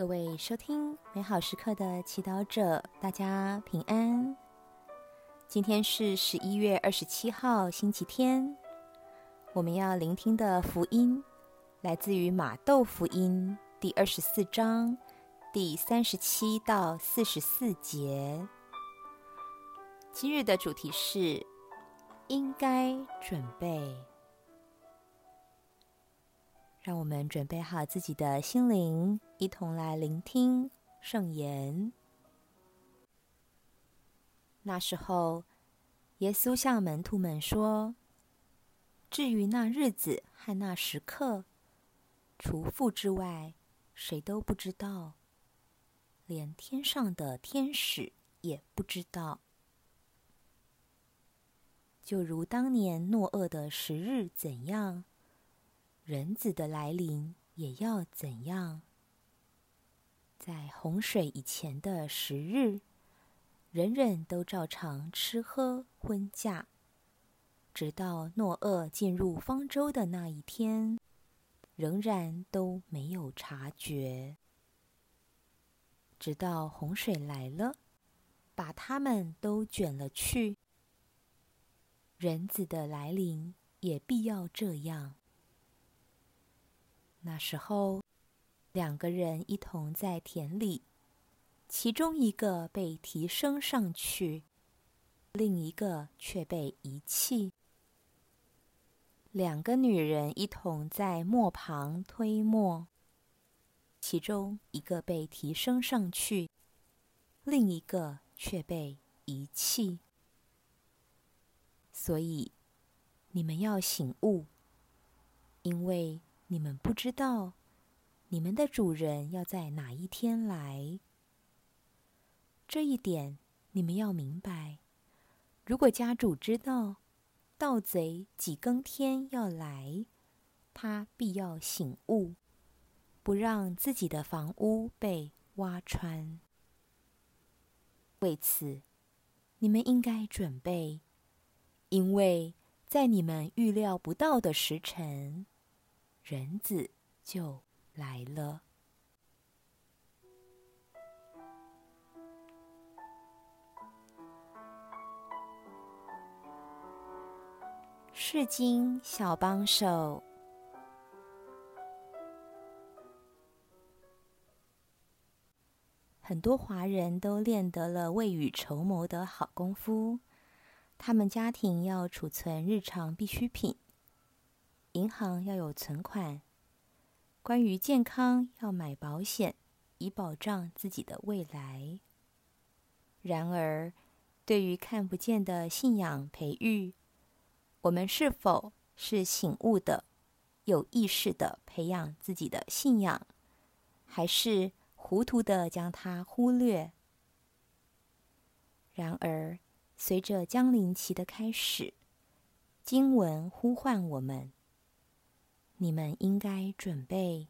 各位收听美好时刻的祈祷者，大家平安。今天是十一月二十七号，星期天。我们要聆听的福音来自于马窦福音第二十四章第三十七到四十四节。今日的主题是应该准备。让我们准备好自己的心灵，一同来聆听圣言。那时候，耶稣向门徒们说：“至于那日子和那时刻，除父之外，谁都不知道，连天上的天使也不知道。就如当年诺厄的时日怎样。”人子的来临也要怎样？在洪水以前的十日，人人都照常吃喝婚嫁，直到诺厄进入方舟的那一天，仍然都没有察觉。直到洪水来了，把他们都卷了去。人子的来临也必要这样。那时候，两个人一同在田里，其中一个被提升上去，另一个却被遗弃。两个女人一同在磨旁推磨，其中一个被提升上去，另一个却被遗弃。所以，你们要醒悟，因为。你们不知道，你们的主人要在哪一天来。这一点你们要明白。如果家主知道盗贼几更天要来，他必要醒悟，不让自己的房屋被挖穿。为此，你们应该准备，因为在你们预料不到的时辰。人子就来了。世经小帮手，很多华人都练得了未雨绸缪的好功夫。他们家庭要储存日常必需品。银行要有存款，关于健康要买保险，以保障自己的未来。然而，对于看不见的信仰培育，我们是否是醒悟的、有意识的培养自己的信仰，还是糊涂的将它忽略？然而，随着降临期的开始，经文呼唤我们。你们应该准备，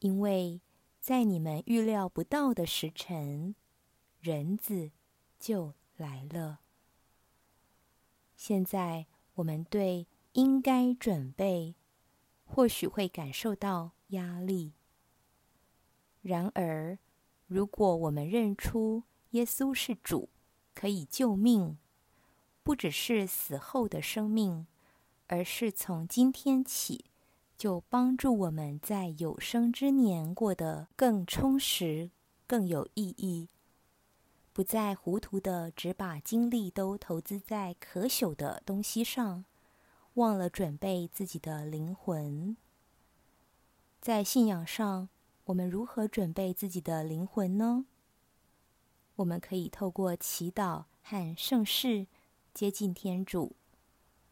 因为在你们预料不到的时辰，人子就来了。现在我们对应该准备，或许会感受到压力。然而，如果我们认出耶稣是主，可以救命，不只是死后的生命，而是从今天起。就帮助我们在有生之年过得更充实、更有意义，不再糊涂的只把精力都投资在可朽的东西上，忘了准备自己的灵魂。在信仰上，我们如何准备自己的灵魂呢？我们可以透过祈祷和圣事接近天主，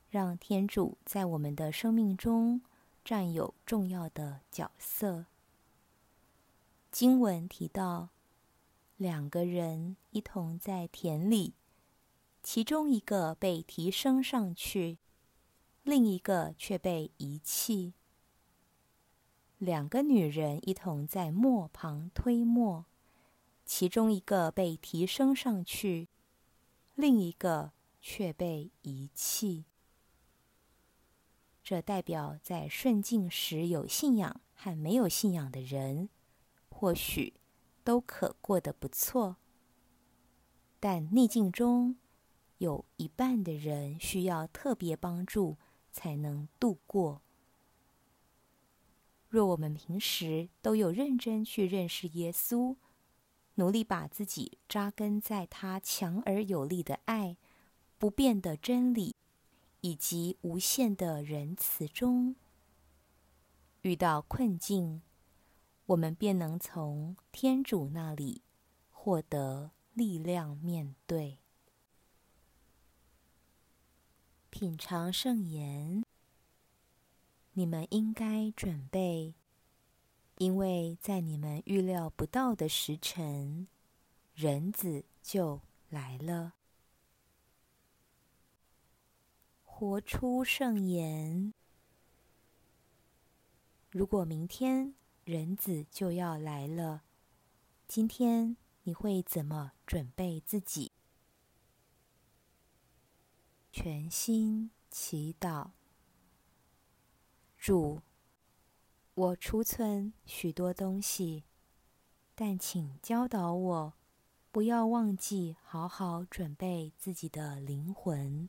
让天主在我们的生命中。占有重要的角色。经文提到，两个人一同在田里，其中一个被提升上去，另一个却被遗弃。两个女人一同在磨旁推磨，其中一个被提升上去，另一个却被遗弃。这代表在顺境时有信仰和没有信仰的人，或许都可过得不错，但逆境中有一半的人需要特别帮助才能度过。若我们平时都有认真去认识耶稣，努力把自己扎根在他强而有力的爱、不变的真理以及无限的仁慈中，遇到困境。我们便能从天主那里获得力量面对。品尝圣言，你们应该准备，因为在你们预料不到的时辰，人子就来了。活出圣言。如果明天。人子就要来了，今天你会怎么准备自己？全心祈祷，主，我储存许多东西，但请教导我，不要忘记好好准备自己的灵魂。